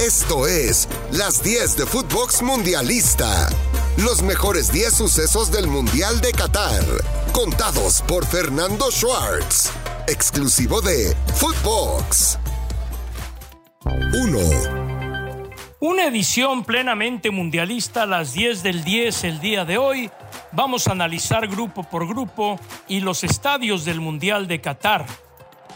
Esto es Las 10 de Footbox Mundialista. Los mejores 10 sucesos del Mundial de Qatar. Contados por Fernando Schwartz. Exclusivo de Footbox. 1. Una edición plenamente mundialista a las 10 del 10 el día de hoy. Vamos a analizar grupo por grupo y los estadios del Mundial de Qatar.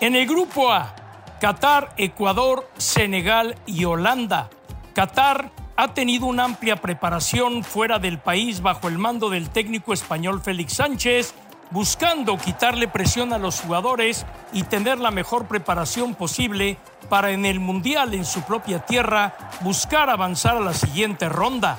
En el grupo A, Qatar, Ecuador, Senegal y Holanda. Qatar ha tenido una amplia preparación fuera del país bajo el mando del técnico español Félix Sánchez, buscando quitarle presión a los jugadores y tener la mejor preparación posible para en el Mundial en su propia tierra buscar avanzar a la siguiente ronda.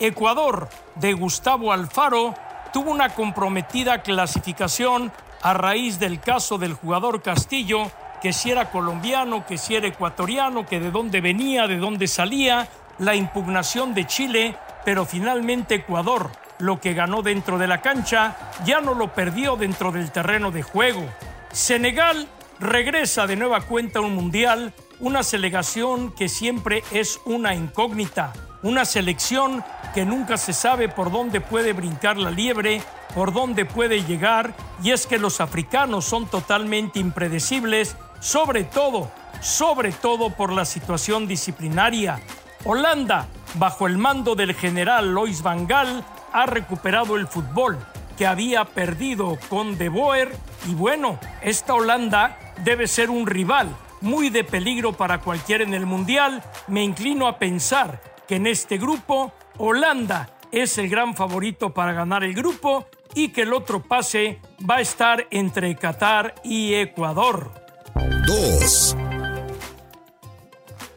Ecuador, de Gustavo Alfaro, tuvo una comprometida clasificación a raíz del caso del jugador Castillo que si era colombiano, que si era ecuatoriano, que de dónde venía, de dónde salía, la impugnación de Chile, pero finalmente Ecuador, lo que ganó dentro de la cancha, ya no lo perdió dentro del terreno de juego. Senegal regresa de nueva cuenta a un mundial, una selección que siempre es una incógnita, una selección que nunca se sabe por dónde puede brincar la liebre, por dónde puede llegar, y es que los africanos son totalmente impredecibles sobre todo, sobre todo por la situación disciplinaria. Holanda, bajo el mando del general Lois van Gaal, ha recuperado el fútbol que había perdido con De Boer y bueno, esta Holanda debe ser un rival muy de peligro para cualquiera en el Mundial. Me inclino a pensar que en este grupo Holanda es el gran favorito para ganar el grupo y que el otro pase va a estar entre Qatar y Ecuador. 2.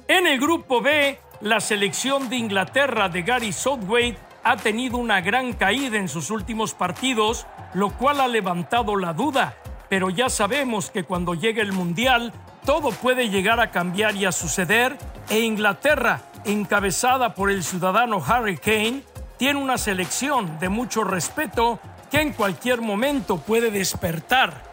En el grupo B, la selección de Inglaterra de Gary Southgate ha tenido una gran caída en sus últimos partidos, lo cual ha levantado la duda. Pero ya sabemos que cuando llegue el Mundial, todo puede llegar a cambiar y a suceder, e Inglaterra, encabezada por el ciudadano Harry Kane, tiene una selección de mucho respeto que en cualquier momento puede despertar.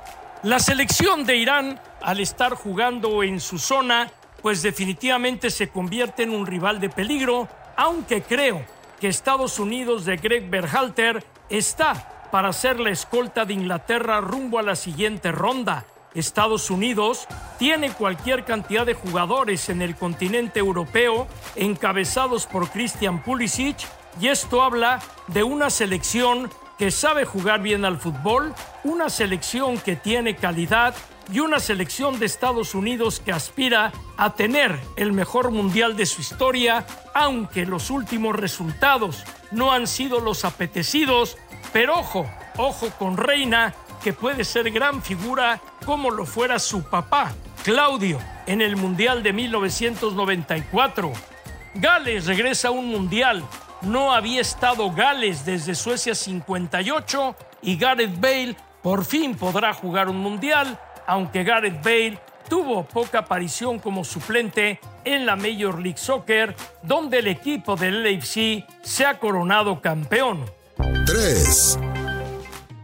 La selección de Irán al estar jugando en su zona, pues definitivamente se convierte en un rival de peligro, aunque creo que Estados Unidos de Greg Berhalter está para ser la escolta de Inglaterra rumbo a la siguiente ronda. Estados Unidos tiene cualquier cantidad de jugadores en el continente europeo encabezados por Christian Pulisic y esto habla de una selección que sabe jugar bien al fútbol, una selección que tiene calidad y una selección de Estados Unidos que aspira a tener el mejor mundial de su historia, aunque los últimos resultados no han sido los apetecidos, pero ojo, ojo con Reina, que puede ser gran figura como lo fuera su papá, Claudio, en el Mundial de 1994. Gales regresa a un mundial. No había estado Gales desde Suecia 58 y Gareth Bale por fin podrá jugar un mundial aunque Gareth Bale tuvo poca aparición como suplente en la Major League Soccer, donde el equipo del LAFC se ha coronado campeón. 3.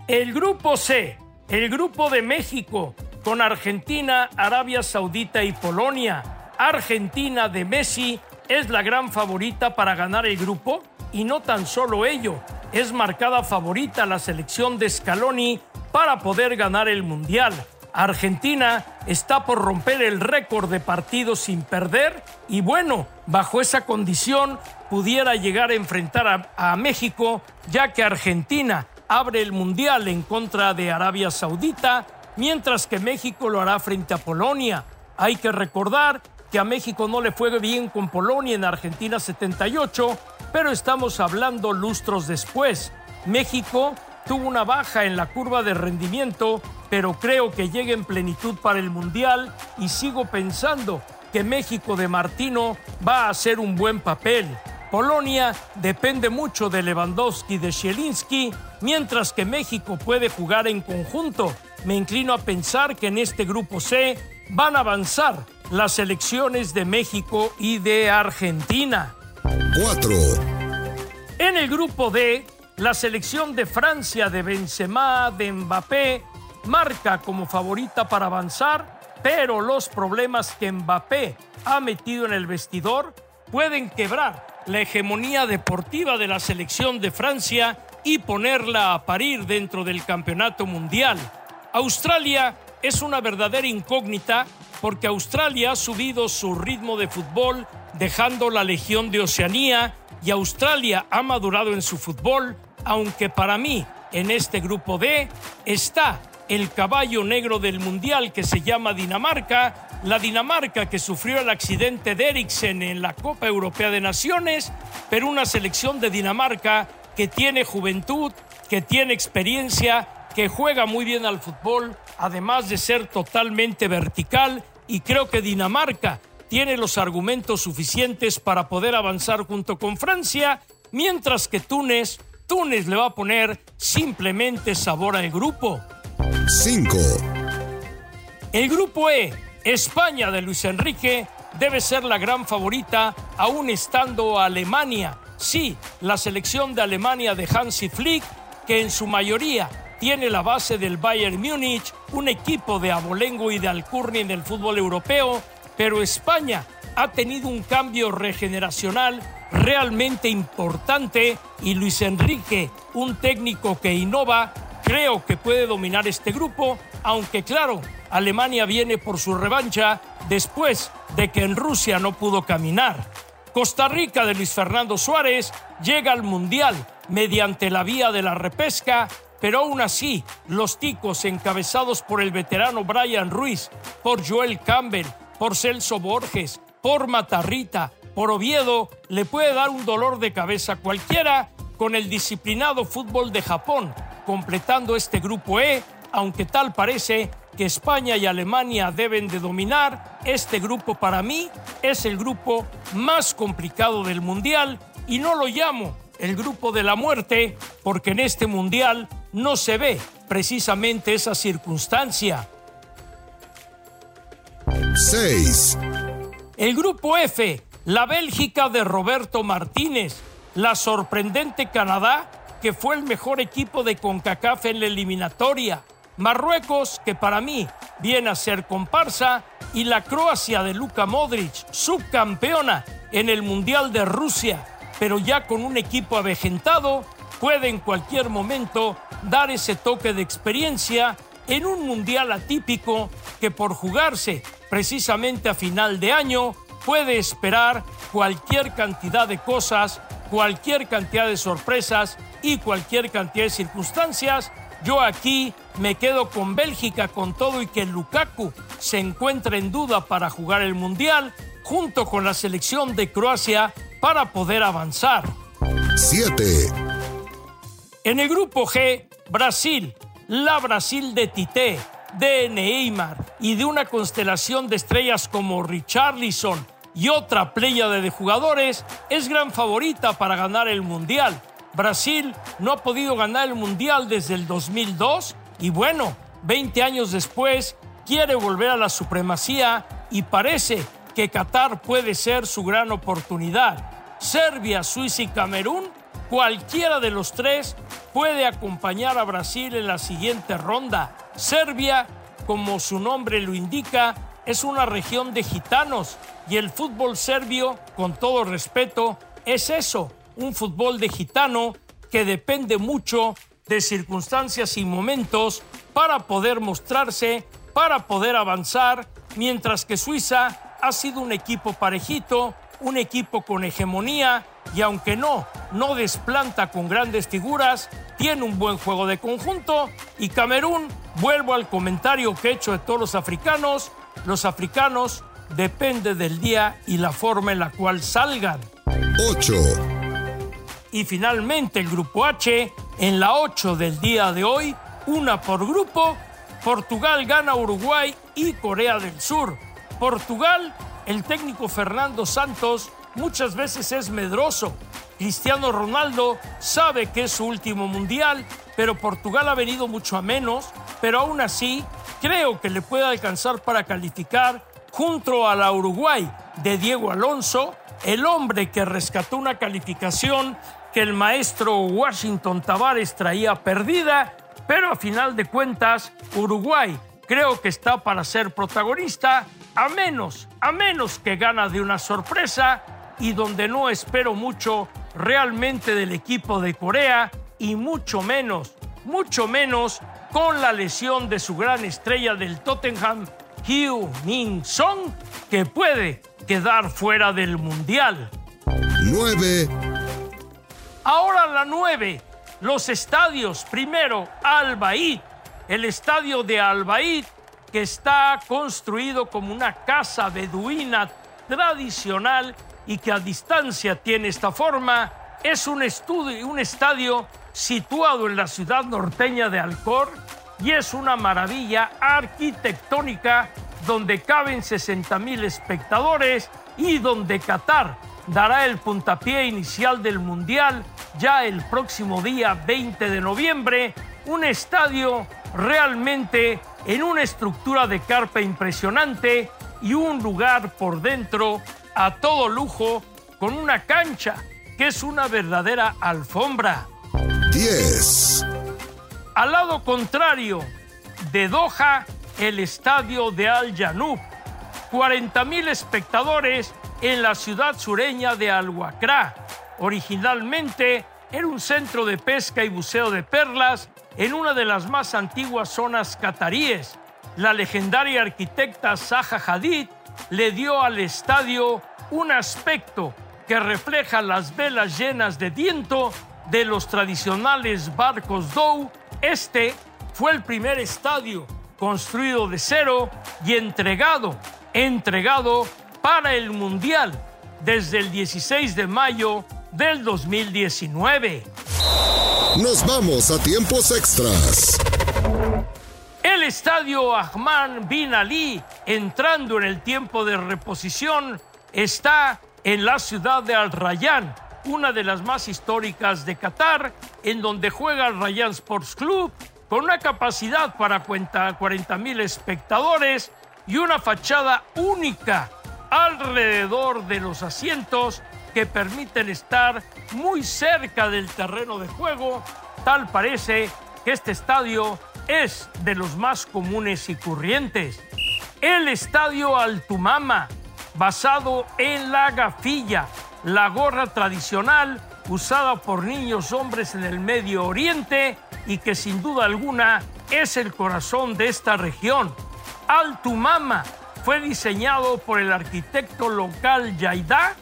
El grupo C, el grupo de México, con Argentina, Arabia Saudita y Polonia. Argentina de Messi es la gran favorita para ganar el grupo y no tan solo ello, es marcada favorita la selección de Scaloni para poder ganar el Mundial. Argentina está por romper el récord de partidos sin perder y bueno, bajo esa condición pudiera llegar a enfrentar a, México, ya que Argentina abre el Mundial en contra de Arabia Saudita, mientras que México lo hará frente a Polonia. Hay que recordar que a México no le fue bien con Polonia en Argentina 78, pero estamos hablando lustros después. México tuvo una baja en la curva de rendimiento, pero creo que llega en plenitud para el Mundial y sigo pensando que México de Martino va a hacer un buen papel. Polonia depende mucho de Lewandowski y de Zielinski, mientras que México puede jugar en conjunto. Me inclino a pensar que en este grupo C van a avanzar las selecciones de México y de Argentina. 4. En el grupo D la selección de Francia de Benzema, de Mbappé, marca como favorita para avanzar pero los problemas que Mbappé ha metido en el vestidor pueden quebrar la hegemonía deportiva de la selección de Francia y ponerla a parir dentro del campeonato mundial. Australia es una verdadera incógnita porque Australia ha subido su ritmo de fútbol dejando la Legión de Oceanía y Australia ha madurado en su fútbol, aunque para mí en este grupo D está el caballo negro del Mundial que se llama Dinamarca, la Dinamarca que sufrió el accidente de Eriksen en la Copa Europea de Naciones, pero una selección de Dinamarca que tiene juventud, que tiene experiencia, que juega muy bien al fútbol, además de ser totalmente vertical, y creo que Dinamarca tiene los argumentos suficientes para poder avanzar junto con Francia, mientras que Túnez, Túnez le va a poner simplemente sabor al grupo. 5. El grupo E, España de Luis Enrique, debe ser la gran favorita, aún estando Alemania. Sí, la selección de Alemania de Hansi Flick, que en su mayoría tiene la base del Bayern Múnich, un equipo de abolengo y de alcurnia en el fútbol europeo, pero España ha tenido un cambio regeneracional realmente importante y Luis Enrique, un técnico que innova, creo que puede dominar este grupo, aunque claro, Alemania viene por su revancha después de que en Rusia no pudo caminar. Costa Rica de Luis Fernando Suárez llega al Mundial mediante la vía de la repesca, pero aún así los ticos encabezados por el veterano Brian Ruiz, por Joel Campbell, por Celso Borges, por Matarrita, por Oviedo, le puede dar un dolor de cabeza cualquiera con el disciplinado fútbol de Japón, completando este grupo E, aunque tal parece que España y Alemania deben de dominar, este grupo para mí es el grupo más complicado del Mundial y no lo llamo el grupo de la muerte porque en este Mundial no se ve precisamente esa circunstancia. 6. El grupo F, la Bélgica de Roberto Martínez, la sorprendente Canadá, que fue el mejor equipo de CONCACAF en la eliminatoria, Marruecos, que para mí viene a ser comparsa, y la Croacia de Luka Modric, subcampeona en el Mundial de Rusia, pero ya con un equipo avejentado, puede en cualquier momento dar ese toque de experiencia en un Mundial atípico que por jugarse precisamente a final de año puede esperar cualquier cantidad de cosas, cualquier cantidad de sorpresas y cualquier cantidad de circunstancias. Yo aquí me quedo con Bélgica con todo y que Lukaku se encuentra en duda para jugar el Mundial, junto con la selección de Croacia para poder avanzar. 7. En el grupo G, Brasil, la Brasil de Tite, de Neymar y de una constelación de estrellas como Richarlison y otra pléyade de jugadores, es gran favorita para ganar el Mundial. Brasil no ha podido ganar el Mundial desde el 2002 y bueno, 20 años después quiere volver a la supremacía y parece que Qatar puede ser su gran oportunidad. Serbia, Suiza y Camerún, cualquiera de los tres puede acompañar a Brasil en la siguiente ronda. Serbia, como su nombre lo indica, es una región de gitanos y el fútbol serbio, con todo respeto, es eso, un fútbol de gitano que depende mucho de circunstancias y momentos para poder mostrarse, para poder avanzar, mientras que Suiza ha sido un equipo parejito, un equipo con hegemonía y aunque no, no desplanta con grandes figuras, tiene un buen juego de conjunto y Camerún, vuelvo al comentario que he hecho de todos los africanos, los africanos depende del día y la forma en la cual salgan. 8. Y finalmente el grupo H, en la 8 del día de hoy, una por grupo, Portugal gana Uruguay y Corea del Sur. Portugal, el técnico Fernando Santos muchas veces es medroso. Cristiano Ronaldo sabe que es su último mundial, pero Portugal ha venido mucho a menos, pero aún así creo que le puede alcanzar para calificar junto a la Uruguay de Diego Alonso, el hombre que rescató una calificación que el maestro Washington Tavares traía perdida, pero a final de cuentas Uruguay creo que está para ser protagonista, a menos, a menos que gana de una sorpresa y donde no espero mucho realmente del equipo de Corea y mucho menos, mucho menos con la lesión de su gran estrella del Tottenham, Hugh Min Song, que puede quedar fuera del Mundial. 9. Ahora la 9. Los estadios. Primero, Al El estadio de Al que está construido como una casa beduina tradicional y que a distancia tiene esta forma, es un, estudio, un estadio situado en la ciudad norteña de Alcor y es una maravilla arquitectónica donde caben 60 mil espectadores y donde Qatar dará el puntapié inicial del Mundial ya el próximo día 20 de noviembre, un estadio realmente en una estructura de carpa impresionante y un lugar por dentro a todo lujo con una cancha que es una verdadera alfombra. 10. Al lado contrario de Doha, el estadio de Al Janoub. 40 mil espectadores en la ciudad sureña de Al Wakra. Originalmente era un centro de pesca y buceo de perlas en una de las más antiguas zonas cataríes. La legendaria arquitecta Zaha Hadid le dio al estadio un aspecto que refleja las velas llenas de viento de los tradicionales barcos Dow. Este fue el primer estadio construido de cero y entregado, entregado para el Mundial desde el 16 de mayo del 2019. Nos vamos a tiempos extras. El estadio Ahmad Bin Ali, entrando en el tiempo de reposición, está en la ciudad de Al Rayyan, una de las más históricas de Qatar, en donde juega el Rayyan Sports Club, con una capacidad para 40 mil espectadores y una fachada única alrededor de los asientos que permiten estar muy cerca del terreno de juego. Tal parece que este estadio es de los más comunes y corrientes. El estadio Altumama, basado en la gafilla, la gorra tradicional usada por niños hombres en el Medio Oriente y que sin duda alguna es el corazón de esta región. Altumama fue diseñado por el arquitecto local Yaidá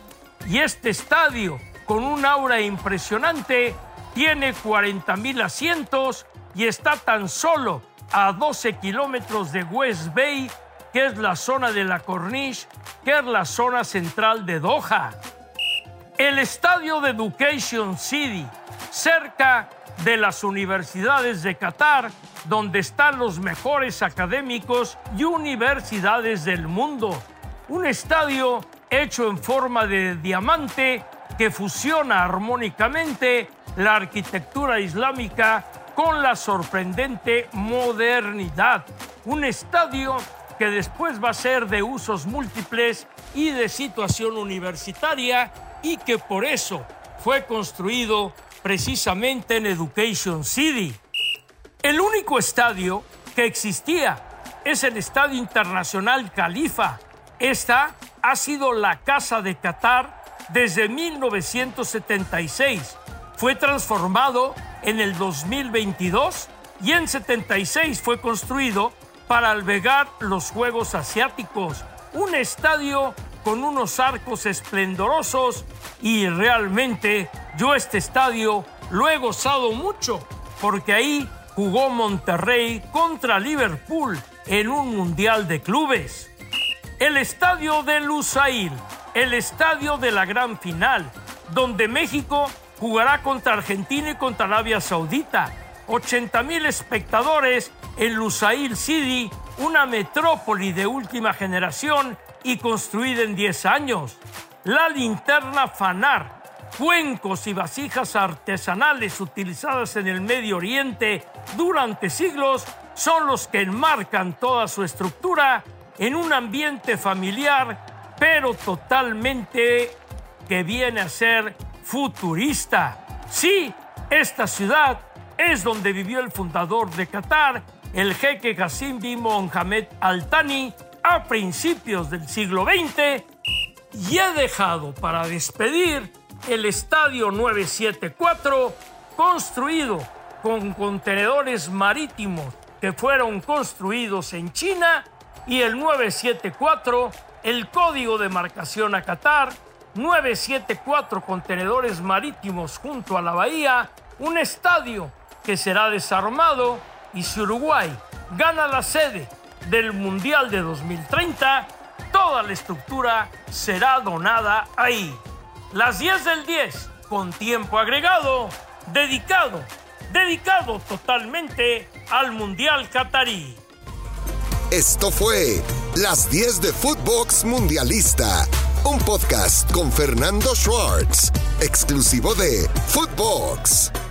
y este estadio, con un aura impresionante, tiene 40 mil asientos y está tan solo a 12 kilómetros de West Bay, que es la zona de la Corniche, que es la zona central de Doha. El estadio de Education City, cerca de las universidades de Qatar, donde están los mejores académicos y universidades del mundo. Un estadio hecho en forma de diamante que fusiona armónicamente la arquitectura islámica con la sorprendente modernidad. Un estadio que después va a ser de usos múltiples y de situación universitaria y que por eso fue construido precisamente en Education City. El único estadio que existía es el Estadio Internacional Califa. Esta ha sido la casa de Qatar desde 1976. Fue transformado en el 2022 y en 76 fue construido para albergar los Juegos Asiáticos. Un estadio con unos arcos esplendorosos y realmente yo este estadio lo he gozado mucho porque ahí jugó Monterrey contra Liverpool en un Mundial de Clubes. El estadio de Lusail, el estadio de la gran final, donde México jugará contra Argentina y contra Arabia Saudita. 80 mil espectadores en Lusail City, una metrópoli de última generación y construida en 10 años. La linterna Fanar, cuencos y vasijas artesanales utilizadas en el Medio Oriente durante siglos son los que enmarcan toda su estructura en un ambiente familiar, pero totalmente que viene a ser futurista. Sí, esta ciudad es donde vivió el fundador de Qatar el jeque Hassim bin Mohamed Al Thani a principios del siglo XX y he dejado para despedir el Estadio 974 construido con contenedores marítimos que fueron construidos en China y el 974 el código de marcación a Qatar 974 contenedores marítimos junto a la bahía, un estadio que será desarmado y si Uruguay gana la sede del Mundial de 2030, toda la estructura será donada ahí. Las 10 del 10, con tiempo agregado, dedicado, dedicado totalmente al Mundial Qatarí. Esto fue Las 10 de Footbox Mundialista, un podcast con Fernando Schwartz, exclusivo de Footbox.